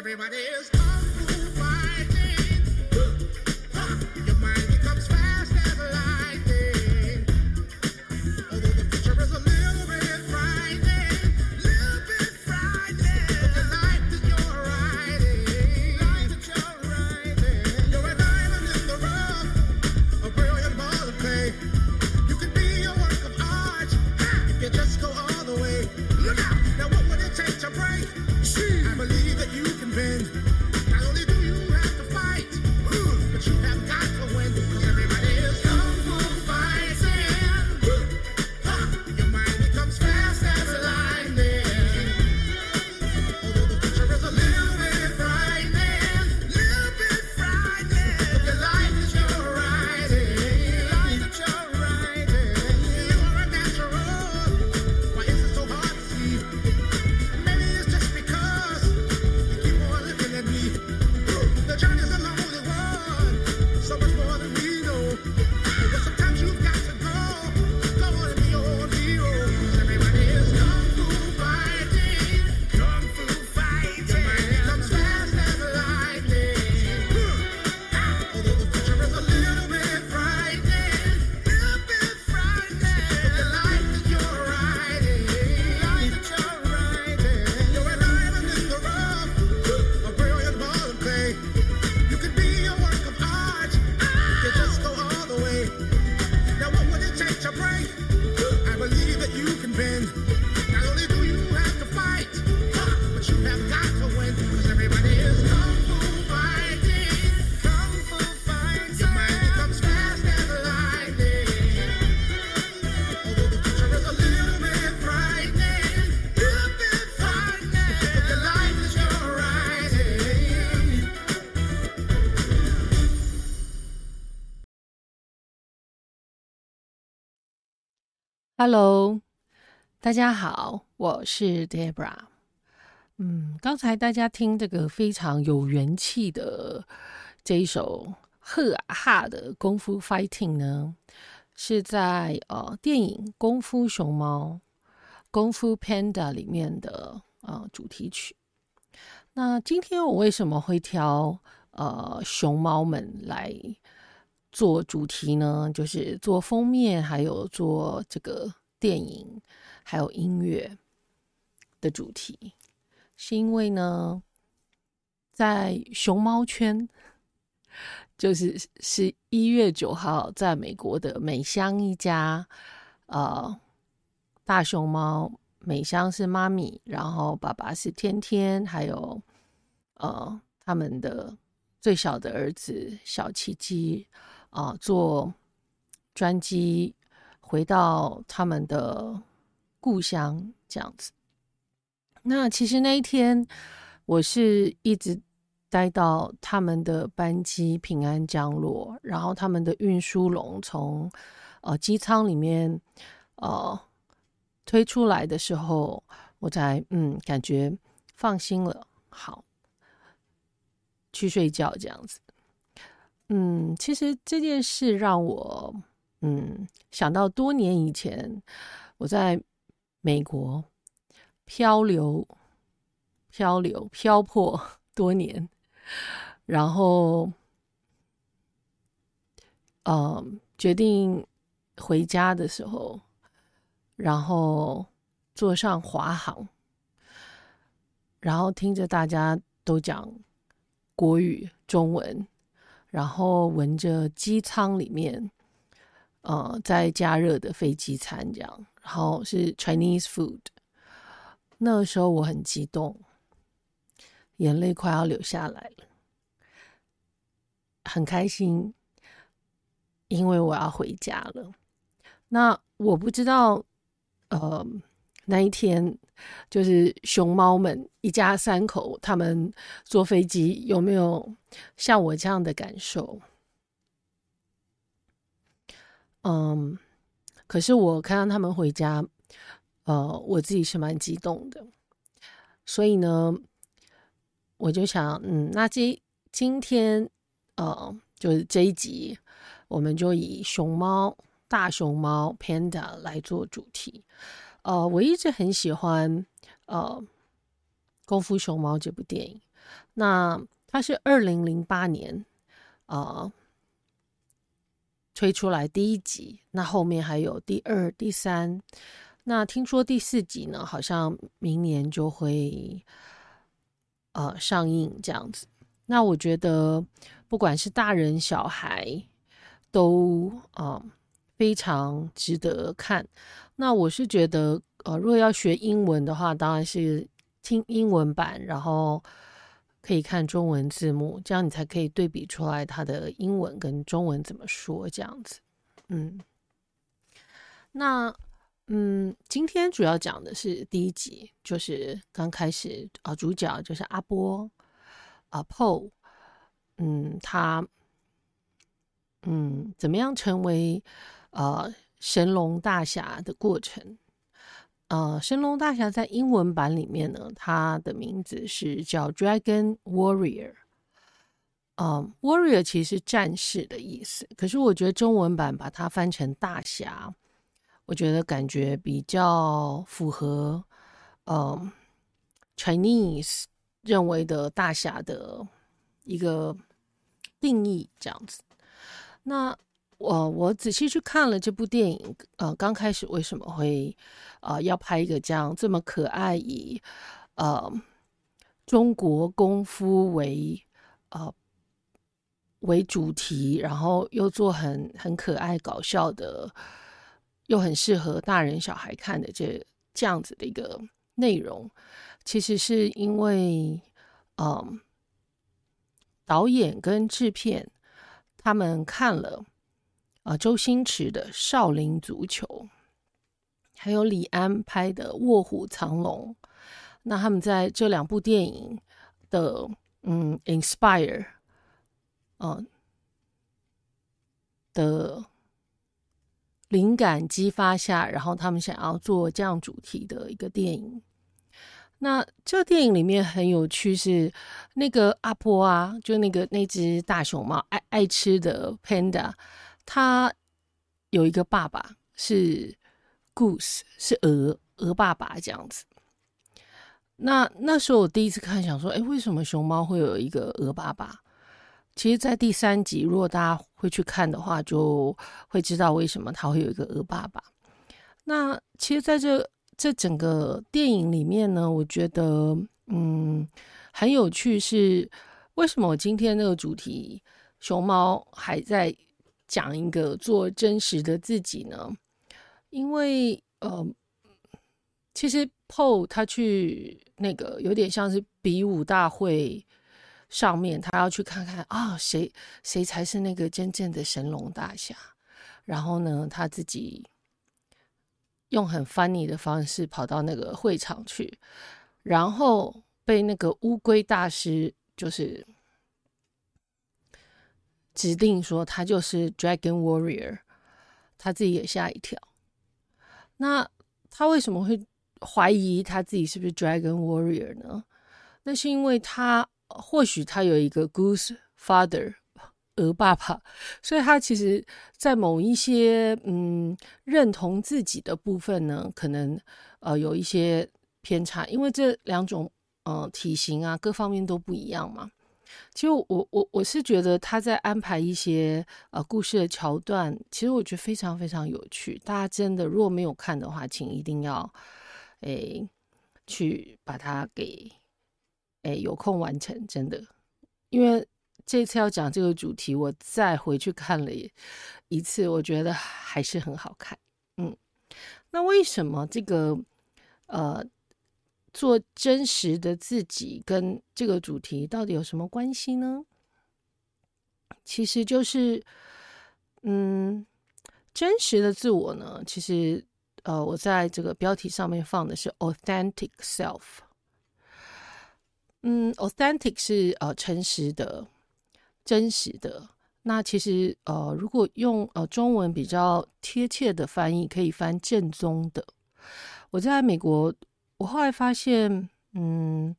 Everybody is. Hello，大家好，我是 Debra。嗯，刚才大家听这个非常有元气的这一首赫哈的功夫 Fighting 呢，是在呃电影《功夫熊猫》功夫 Panda 里面的呃主题曲。那今天我为什么会挑呃熊猫们来？做主题呢，就是做封面，还有做这个电影，还有音乐的主题，是因为呢，在熊猫圈，就是是一月九号，在美国的美香一家，呃，大熊猫，美香是妈咪，然后爸爸是天天，还有呃他们的最小的儿子小奇迹。啊，坐专机回到他们的故乡这样子。那其实那一天，我是一直待到他们的班机平安降落，然后他们的运输笼从呃机舱里面呃推出来的时候，我才嗯感觉放心了，好去睡觉这样子。嗯，其实这件事让我嗯想到多年以前我在美国漂流、漂流、漂泊多年，然后呃决定回家的时候，然后坐上华航，然后听着大家都讲国语、中文。然后闻着机舱里面，呃，在加热的飞机餐这样，然后是 Chinese food。那时候我很激动，眼泪快要流下来了，很开心，因为我要回家了。那我不知道，呃。那一天，就是熊猫们一家三口，他们坐飞机有没有像我这样的感受？嗯，可是我看到他们回家，呃，我自己是蛮激动的。所以呢，我就想，嗯，那这今天，呃，就是这一集，我们就以熊猫、大熊猫 Panda 来做主题。呃，我一直很喜欢呃《功夫熊猫》这部电影，那它是二零零八年呃推出来第一集，那后面还有第二、第三，那听说第四集呢，好像明年就会呃上映这样子。那我觉得不管是大人小孩都呃非常值得看。那我是觉得呃，如果要学英文的话，当然是听英文版，然后可以看中文字幕，这样你才可以对比出来它的英文跟中文怎么说这样子。嗯，那嗯，今天主要讲的是第一集，就是刚开始啊，主角就是阿波。啊，PO，嗯，他，嗯，怎么样成为呃神龙大侠的过程？呃，神龙大侠在英文版里面呢，他的名字是叫 Dragon Warrior。嗯，Warrior 其实战士的意思，可是我觉得中文版把它翻成大侠，我觉得感觉比较符合，嗯，Chinese。认为的大侠的一个定义这样子，那我我仔细去看了这部电影，呃，刚开始为什么会呃要拍一个这样这么可爱以呃中国功夫为呃为主题，然后又做很很可爱搞笑的，又很适合大人小孩看的这这样子的一个内容。其实是因为，嗯，导演跟制片他们看了啊、周星驰的《少林足球》，还有李安拍的《卧虎藏龙》，那他们在这两部电影的嗯 inspire，嗯的灵感激发下，然后他们想要做这样主题的一个电影。那这电影里面很有趣，是那个阿波啊，就那个那只大熊猫爱爱吃的 panda，他有一个爸爸是 goose，是鹅鹅爸爸这样子。那那时候我第一次看，想说，哎，为什么熊猫会有一个鹅爸爸？其实，在第三集，如果大家会去看的话，就会知道为什么他会有一个鹅爸爸。那其实，在这。这整个电影里面呢，我觉得嗯很有趣，是为什么我今天那个主题熊猫还在讲一个做真实的自己呢？因为呃，其实 Paul 他去那个有点像是比武大会上面，他要去看看啊，谁谁才是那个真正的神龙大侠，然后呢，他自己。用很 funny 的方式跑到那个会场去，然后被那个乌龟大师就是指定说他就是 Dragon Warrior，他自己也吓一跳。那他为什么会怀疑他自己是不是 Dragon Warrior 呢？那是因为他或许他有一个 Goose Father。鹅爸爸，所以他其实，在某一些嗯认同自己的部分呢，可能呃有一些偏差，因为这两种呃体型啊各方面都不一样嘛。其实我我我是觉得他在安排一些呃故事的桥段，其实我觉得非常非常有趣。大家真的如果没有看的话，请一定要诶去把它给诶有空完成，真的，因为。这次要讲这个主题，我再回去看了一次，我觉得还是很好看。嗯，那为什么这个呃做真实的自己跟这个主题到底有什么关系呢？其实就是，嗯，真实的自我呢，其实呃，我在这个标题上面放的是 authentic self。嗯，authentic 是呃诚实的。真实的。那其实呃，如果用呃中文比较贴切的翻译，可以翻正宗的。我在美国，我后来发现，嗯，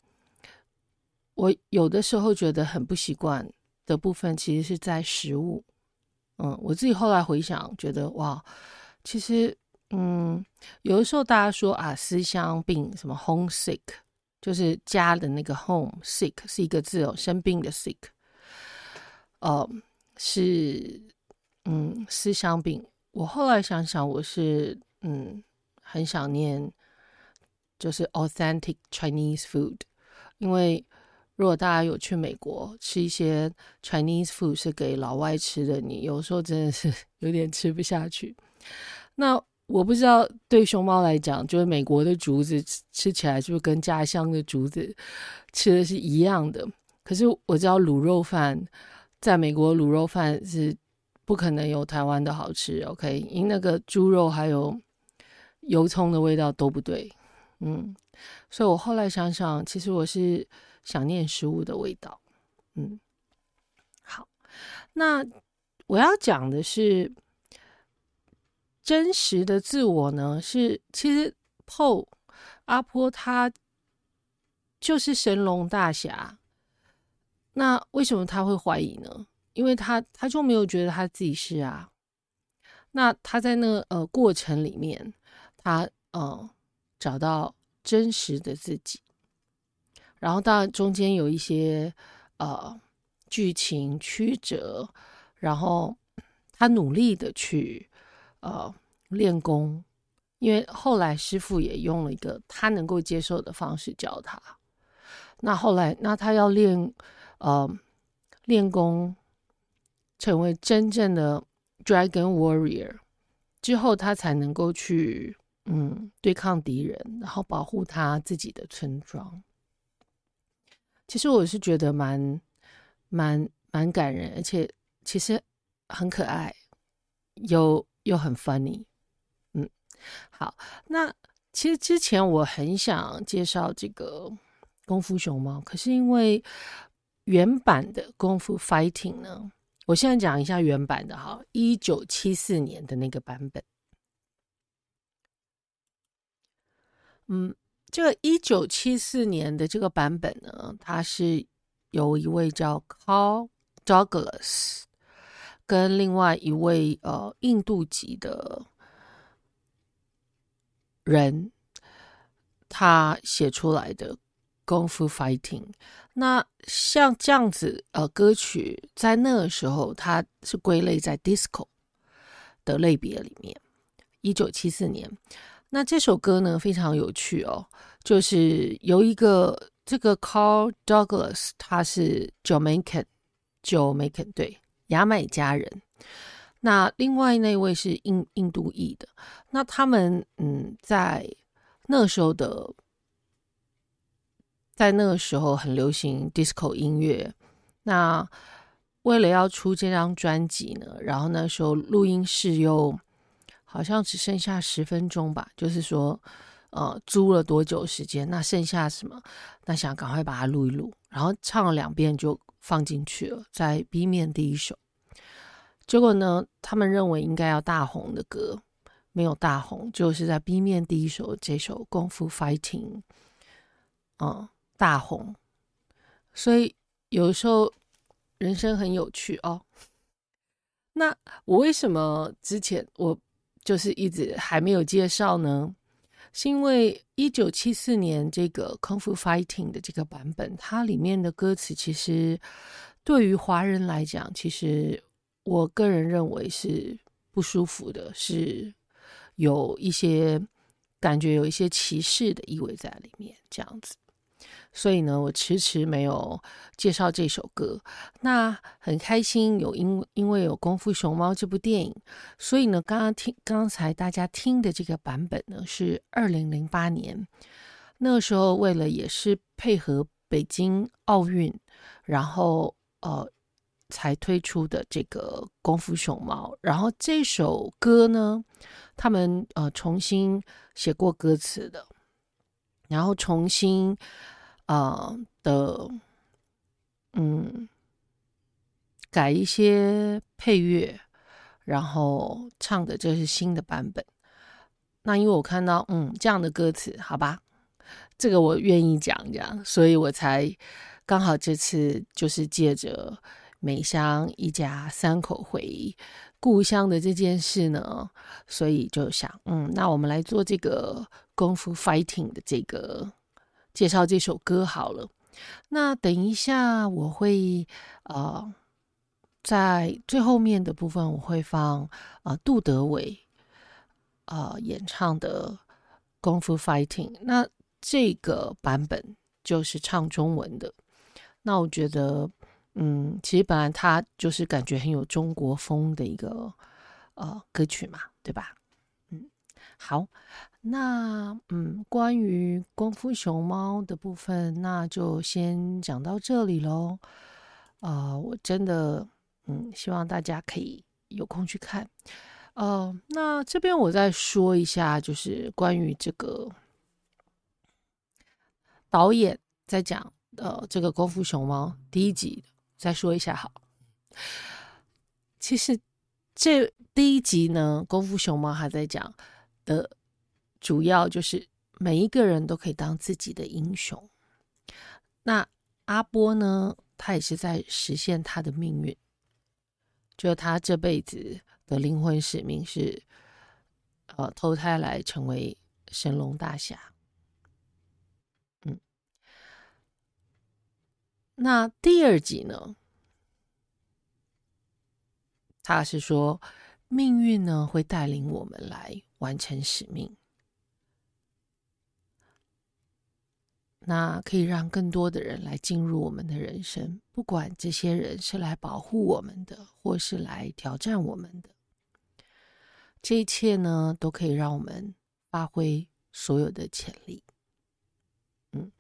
我有的时候觉得很不习惯的部分，其实是在食物。嗯，我自己后来回想，觉得哇，其实嗯，有的时候大家说啊，思乡病什么 homesick，就是家的那个 home，sick 是一个字哦，生病的 sick，哦、呃，是嗯思乡病。我后来想想，我是嗯很想念，就是 authentic Chinese food，因为如果大家有去美国吃一些 Chinese food 是给老外吃的，你有时候真的是 有点吃不下去。那我不知道对熊猫来讲，就是美国的竹子吃起来是不是跟家乡的竹子吃的是一样的？可是我知道卤肉饭在美国卤肉饭是不可能有台湾的好吃，OK？因那个猪肉还有油葱的味道都不对，嗯，所以我后来想想，其实我是想念食物的味道，嗯，好，那我要讲的是。真实的自我呢，是其实 PO 阿坡他就是神龙大侠。那为什么他会怀疑呢？因为他他就没有觉得他自己是啊。那他在那个呃过程里面，他呃找到真实的自己，然后当然中间有一些呃剧情曲折，然后他努力的去。呃，练功，因为后来师傅也用了一个他能够接受的方式教他。那后来，那他要练，呃，练功，成为真正的 Dragon Warrior 之后，他才能够去，嗯，对抗敌人，然后保护他自己的村庄。其实我是觉得蛮、蛮、蛮感人，而且其实很可爱，又。又很 funny，嗯，好，那其实之前我很想介绍这个功夫熊猫，可是因为原版的功夫 fighting 呢，我现在讲一下原版的哈，一九七四年的那个版本，嗯，这个一九七四年的这个版本呢，它是有一位叫 Carl Douglas。跟另外一位呃印度籍的人，他写出来的功夫 fighting，那像这样子呃歌曲，在那个时候它是归类在 disco 的类别里面。一九七四年，那这首歌呢非常有趣哦，就是由一个这个 Carl Douglas，他是 Jamaican，Jamaican 对。牙买加人，那另外那位是印印度裔的，那他们嗯，在那时候的，在那个时候很流行 disco 音乐。那为了要出这张专辑呢，然后那时候录音室又好像只剩下十分钟吧，就是说呃租了多久时间，那剩下什么？那想赶快把它录一录，然后唱了两遍就放进去了，在 B 面第一首。结果呢，他们认为应该要大红的歌没有大红，就是在 B 面第一首这首《功夫 Fighting》，嗯，大红。所以有时候人生很有趣哦。那我为什么之前我就是一直还没有介绍呢？是因为一九七四年这个《功夫 Fighting》的这个版本，它里面的歌词其实对于华人来讲，其实。我个人认为是不舒服的，是有一些感觉，有一些歧视的意味在里面，这样子。所以呢，我迟迟没有介绍这首歌。那很开心有因因为有《功夫熊猫》这部电影，所以呢，刚刚听刚才大家听的这个版本呢，是二零零八年那个时候，为了也是配合北京奥运，然后呃。才推出的这个功夫熊猫，然后这首歌呢，他们呃重新写过歌词的，然后重新呃的嗯改一些配乐，然后唱的这是新的版本。那因为我看到嗯这样的歌词，好吧，这个我愿意讲讲，所以我才刚好这次就是借着。美香一家三口回故乡的这件事呢，所以就想，嗯，那我们来做这个功夫 fighting 的这个介绍这首歌好了。那等一下我会呃，在最后面的部分我会放啊、杜德伟啊、演唱的《功夫 Fighting》。那这个版本就是唱中文的。那我觉得，嗯，其实本来它就是感觉很有中国风的一个呃歌曲嘛，对吧？嗯，好。那嗯，关于功夫熊猫的部分，那就先讲到这里喽。呃，我真的嗯，希望大家可以有空去看。呃，那这边我再说一下，就是关于这个导演在讲呃这个功夫熊猫第一集，再说一下好。其实这第一集呢，功夫熊猫还在讲的。主要就是每一个人都可以当自己的英雄。那阿波呢，他也是在实现他的命运，就他这辈子的灵魂使命是，呃，投胎来成为神龙大侠。嗯，那第二集呢，他是说命运呢会带领我们来完成使命。那可以让更多的人来进入我们的人生，不管这些人是来保护我们的，或是来挑战我们的，这一切呢，都可以让我们发挥所有的潜力。嗯，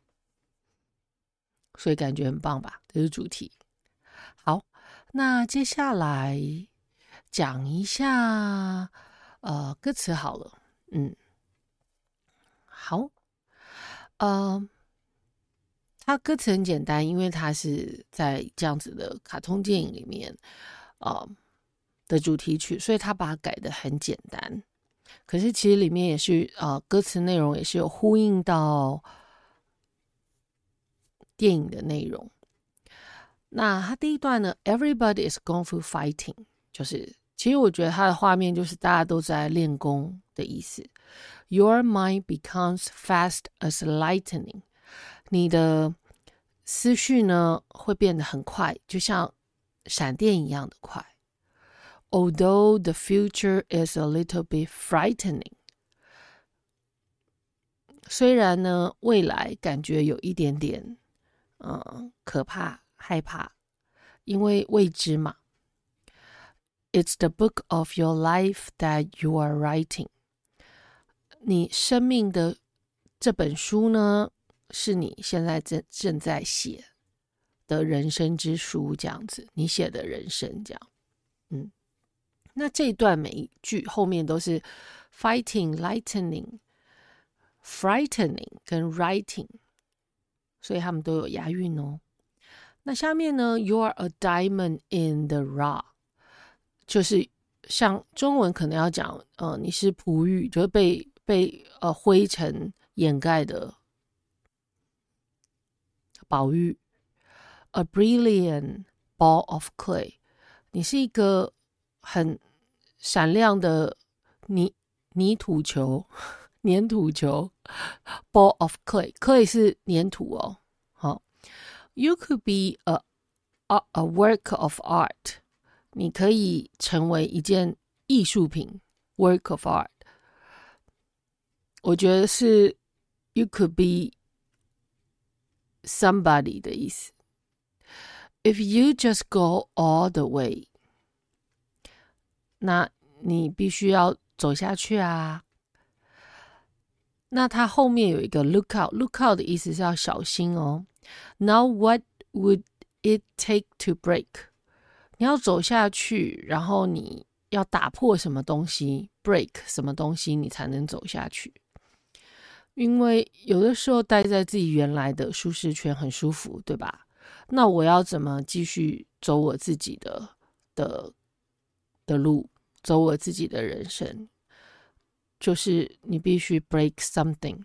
所以感觉很棒吧？这是主题。好，那接下来讲一下呃歌词好了。嗯，好，呃。它歌词很简单，因为它是在这样子的卡通电影里面，呃的主题曲，所以它把它改的很简单。可是其实里面也是呃歌词内容也是有呼应到电影的内容。那它第一段呢，Everybody is kung fu fighting，就是其实我觉得它的画面就是大家都在练功的意思。Your mind becomes fast as lightning。你的思绪呢，会变得很快，就像闪电一样的快。Although the future is a little bit frightening，虽然呢，未来感觉有一点点，嗯，可怕、害怕，因为未知嘛。It's the book of your life that you are writing。你生命的这本书呢， 是你现在正正在写的人生之书，这样子，你写的人生这样，嗯，那这一段每一句后面都是 fighting、lightning、frightening 跟 writing，所以他们都有押韵哦。那下面呢，you are a diamond in the rough，就是像中文可能要讲，呃，你是璞玉，就是被被呃灰尘掩盖的。宝玉，a brilliant ball of clay，你是一个很闪亮的泥泥土球，粘土球，ball of clay，clay 是粘土哦。好，you could be a a a work of art，你可以成为一件艺术品，work of art。我觉得是 you could be。 Somebody 的意思。If you just go all the way，那你必须要走下去啊。那它后面有一个 look out，look out 的意思是要小心哦。Now what would it take to break？你要走下去，然后你要打破什么东西，break 什么东西，你才能走下去。因为有的时候待在自己原来的舒适圈很舒服，对吧？那我要怎么继续走我自己的的的路，走我自己的人生？就是你必须 break something。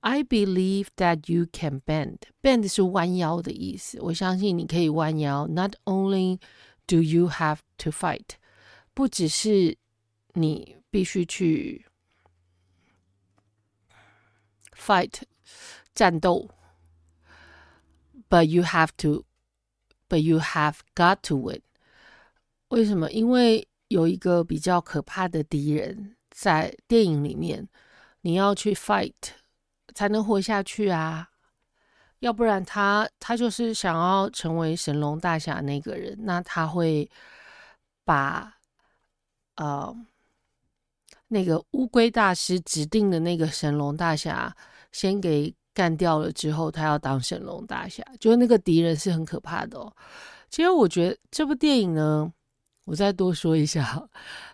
I believe that you can bend. Bend 是弯腰的意思。我相信你可以弯腰。Not only do you have to fight，不只是你必须去。Fight 战斗，but you have to，but you have got to win。为什么？因为有一个比较可怕的敌人在电影里面，你要去 fight 才能活下去啊！要不然他他就是想要成为神龙大侠那个人，那他会把呃那个乌龟大师指定的那个神龙大侠先给干掉了之后，他要当神龙大侠，就是那个敌人是很可怕的哦。其实我觉得这部电影呢，我再多说一下，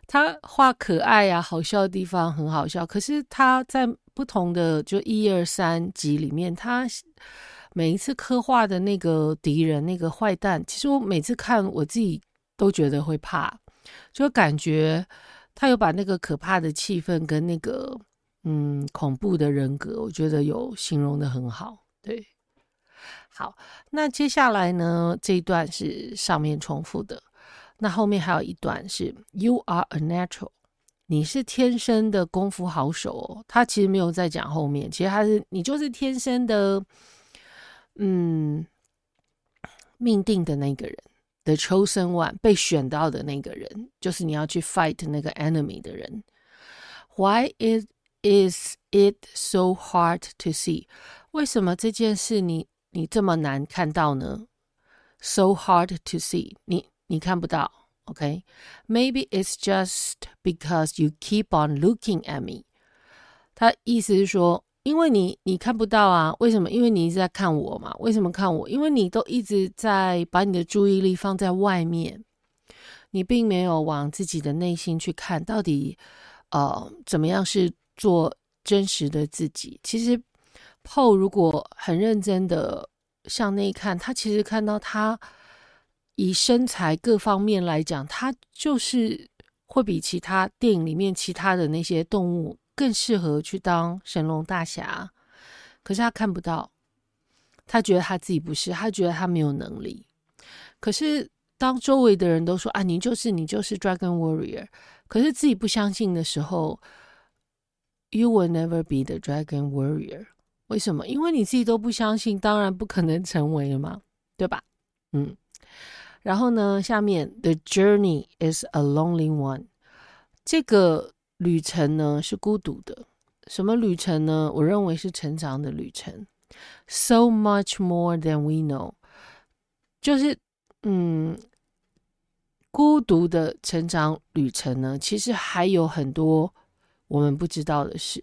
他画可爱呀、好笑的地方很好笑，可是他在不同的就一二三集里面，他。每一次刻画的那个敌人，那个坏蛋，其实我每次看我自己都觉得会怕，就感觉他有把那个可怕的气氛跟那个嗯恐怖的人格，我觉得有形容的很好。对，好，那接下来呢，这一段是上面重复的，那后面还有一段是 “You are a natural”，你是天生的功夫好手哦。他其实没有在讲后面，其实他是你就是天生的。嗯，命定的那个人 ，the chosen one，被选到的那个人，就是你要去 fight 那个 enemy 的人。Why is is it so hard to see？为什么这件事你你这么难看到呢？So hard to see，你你看不到，OK？Maybe it's just because you keep on looking at me。他意思是说。 因为你你看不到啊，为什么？因为你一直在看我嘛。为什么看我？因为你都一直在把你的注意力放在外面，你并没有往自己的内心去看，到底呃怎么样是做真实的自己。其实，PO 如果很认真的向内看，他其实看到他以身材各方面来讲，他就是会比其他电影里面其他的那些动物。更适合去当神龙大侠，可是他看不到，他觉得他自己不是，他觉得他没有能力。可是当周围的人都说啊，你就是你就是 Dragon Warrior，可是自己不相信的时候，You will never be the Dragon Warrior。为什么？因为你自己都不相信，当然不可能成为了嘛，对吧？嗯。然后呢，下面 The journey is a lonely one，这个。旅程呢是孤独的，什么旅程呢？我认为是成长的旅程。So much more than we know，就是嗯，孤独的成长旅程呢，其实还有很多我们不知道的事。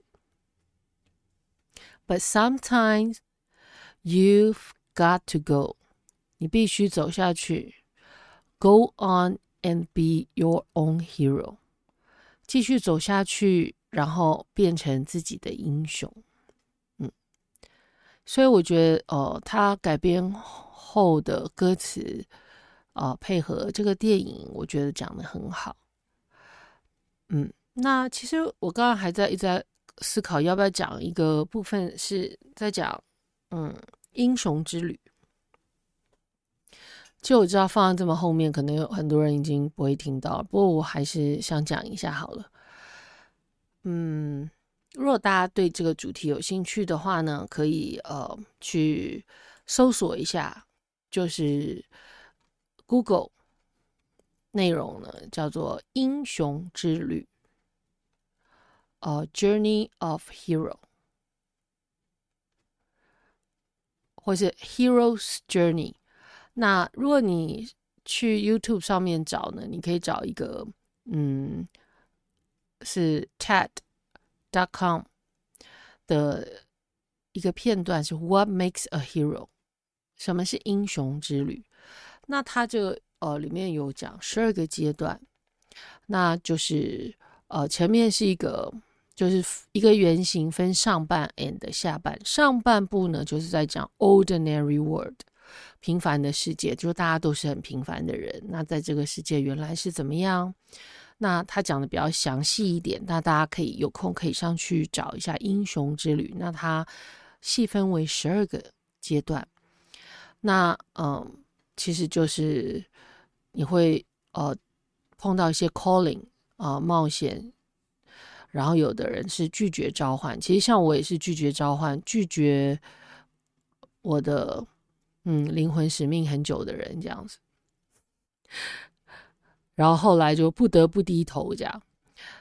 But sometimes you've got to go，你必须走下去，Go on and be your own hero。继续走下去，然后变成自己的英雄。嗯，所以我觉得，呃，他改编后的歌词，呃，配合这个电影，我觉得讲的很好。嗯，那其实我刚刚还在一直在思考，要不要讲一个部分是在讲，嗯，英雄之旅。就我知道放在这么后面，可能有很多人已经不会听到，不过我还是想讲一下好了。嗯，如果大家对这个主题有兴趣的话呢，可以呃去搜索一下，就是 Google 内容呢叫做《英雄之旅》，呃，Journey of Hero，或是 Hero's Journey。那如果你去 YouTube 上面找呢，你可以找一个，嗯，是 TED.com 的一个片段，是 What makes a hero？什么是英雄之旅？那它这个呃里面有讲十二个阶段，那就是呃前面是一个就是一个圆形，分上半 and 下半，上半部呢就是在讲 Ordinary World。平凡的世界，就是大家都是很平凡的人。那在这个世界原来是怎么样？那他讲的比较详细一点，那大家可以有空可以上去找一下《英雄之旅》。那它细分为十二个阶段。那嗯，其实就是你会呃碰到一些 calling 啊、呃、冒险，然后有的人是拒绝召唤。其实像我也是拒绝召唤，拒绝我的嗯灵魂使命很久的人这样子。然后后来就不得不低头这样。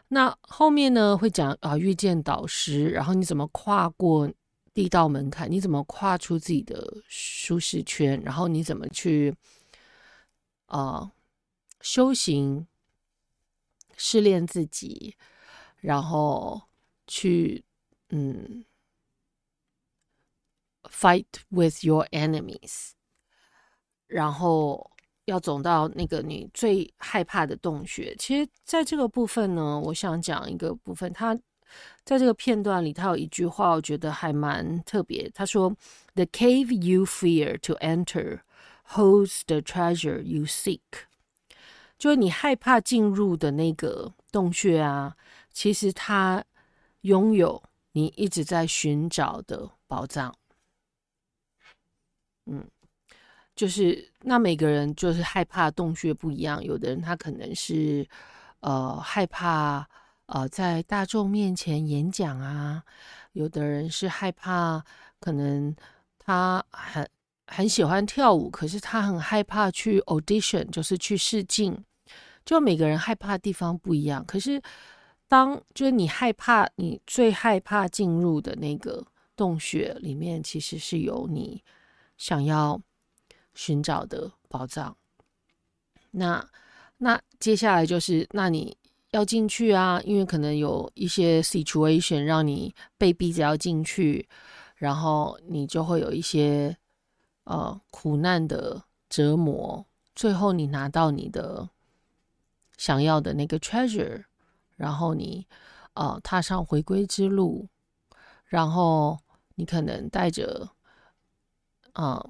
那后面呢会讲啊遇见导师，然后你怎么跨过第一道门槛？你怎么跨出自己的舒适圈？然后你怎么去啊、修行、试炼自己，然后去嗯 fight with your enemies，然后。要走到那个你最害怕的洞穴。其实，在这个部分呢，我想讲一个部分。他在这个片段里，他有一句话，我觉得还蛮特别。他说：“The cave you fear to enter holds the treasure you seek。”就是你害怕进入的那个洞穴啊，其实它拥有你一直在寻找的宝藏。嗯。就是那每个人就是害怕洞穴不一样，有的人他可能是呃害怕呃在大众面前演讲啊，有的人是害怕可能他很很喜欢跳舞，可是他很害怕去 audition，就是去试镜。就每个人害怕的地方不一样，可是当就是你害怕你最害怕进入的那个洞穴里面，其实是有你想要。寻找的宝藏。那那接下来就是，那你要进去啊，因为可能有一些 situation 让你被逼着要进去，然后你就会有一些呃苦难的折磨，最后你拿到你的想要的那个 treasure，然后你呃踏上回归之路，然后你可能带着啊。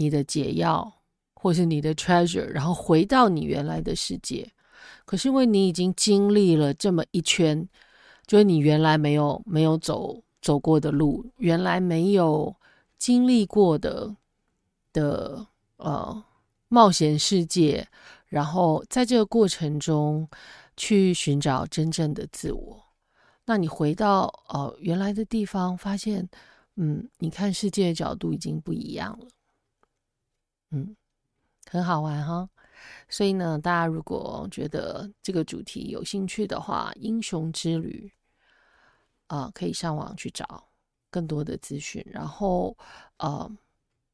你的解药，或是你的 treasure，然后回到你原来的世界。可是因为你已经经历了这么一圈，就是你原来没有没有走走过的路，原来没有经历过的的呃冒险世界，然后在这个过程中去寻找真正的自我。那你回到呃原来的地方，发现嗯，你看世界的角度已经不一样了。嗯，很好玩哈，所以呢，大家如果觉得这个主题有兴趣的话，《英雄之旅》啊、可以上网去找更多的资讯，然后呃，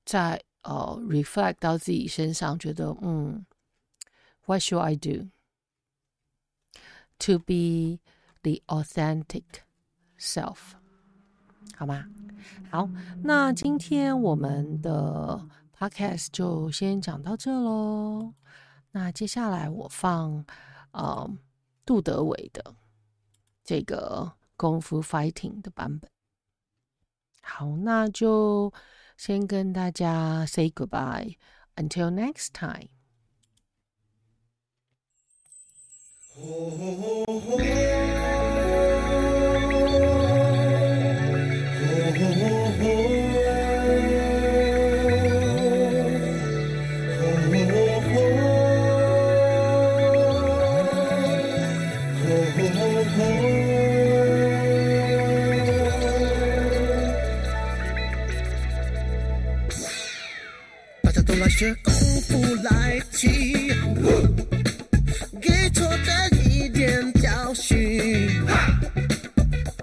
再呃 reflect 到自己身上，觉得嗯，What should I do to be the authentic self？好吗？好，那今天我们的。Podcast 就先讲到这喽。那接下来我放呃杜德伟的这个功夫 fighting 的版本。好，那就先跟大家 say goodbye until next time。学功夫来踢，给错的一点教训，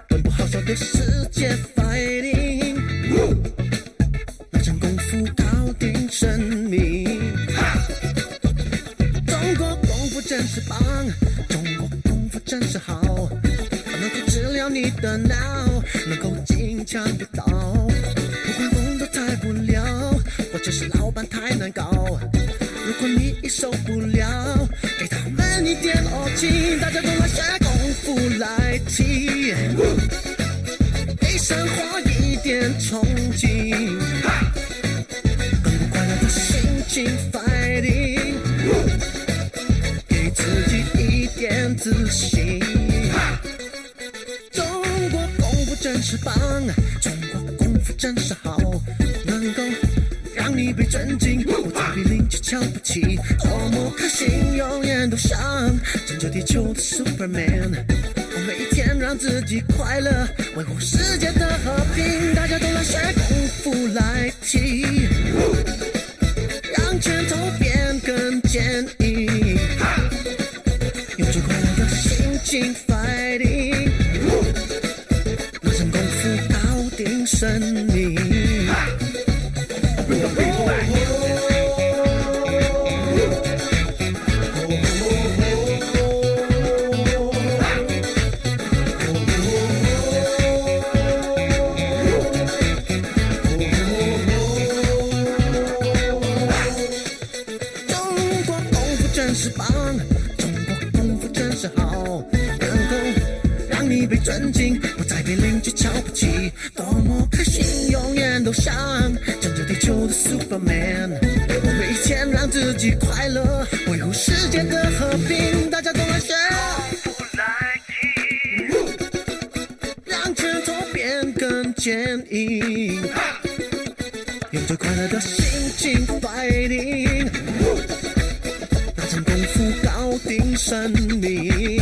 本不好笑的世界 fighting，那真功夫搞定生命。中国功夫真是棒，中国功夫真是好，能够治疗你的脑，能够金枪你受不了，给他们一点傲气，大家都来学功夫来气，给生活一点憧憬，更不快乐的心情 fighting，给自己一点自信。中国功夫真是棒，被尊敬，不再比邻居瞧不起，多么开心，永远。都像拯救地球的 Superman。我每一天让自己快乐，维护世界的和平。大家都来学功夫来踢，让拳头变更坚硬，用最快乐的心情拯救地球的 Superman。我每天让自己快乐，维护世界的和平，大家都来学，让拳头变更坚硬，用最快乐的心情 fighting，拿真功夫搞定生命。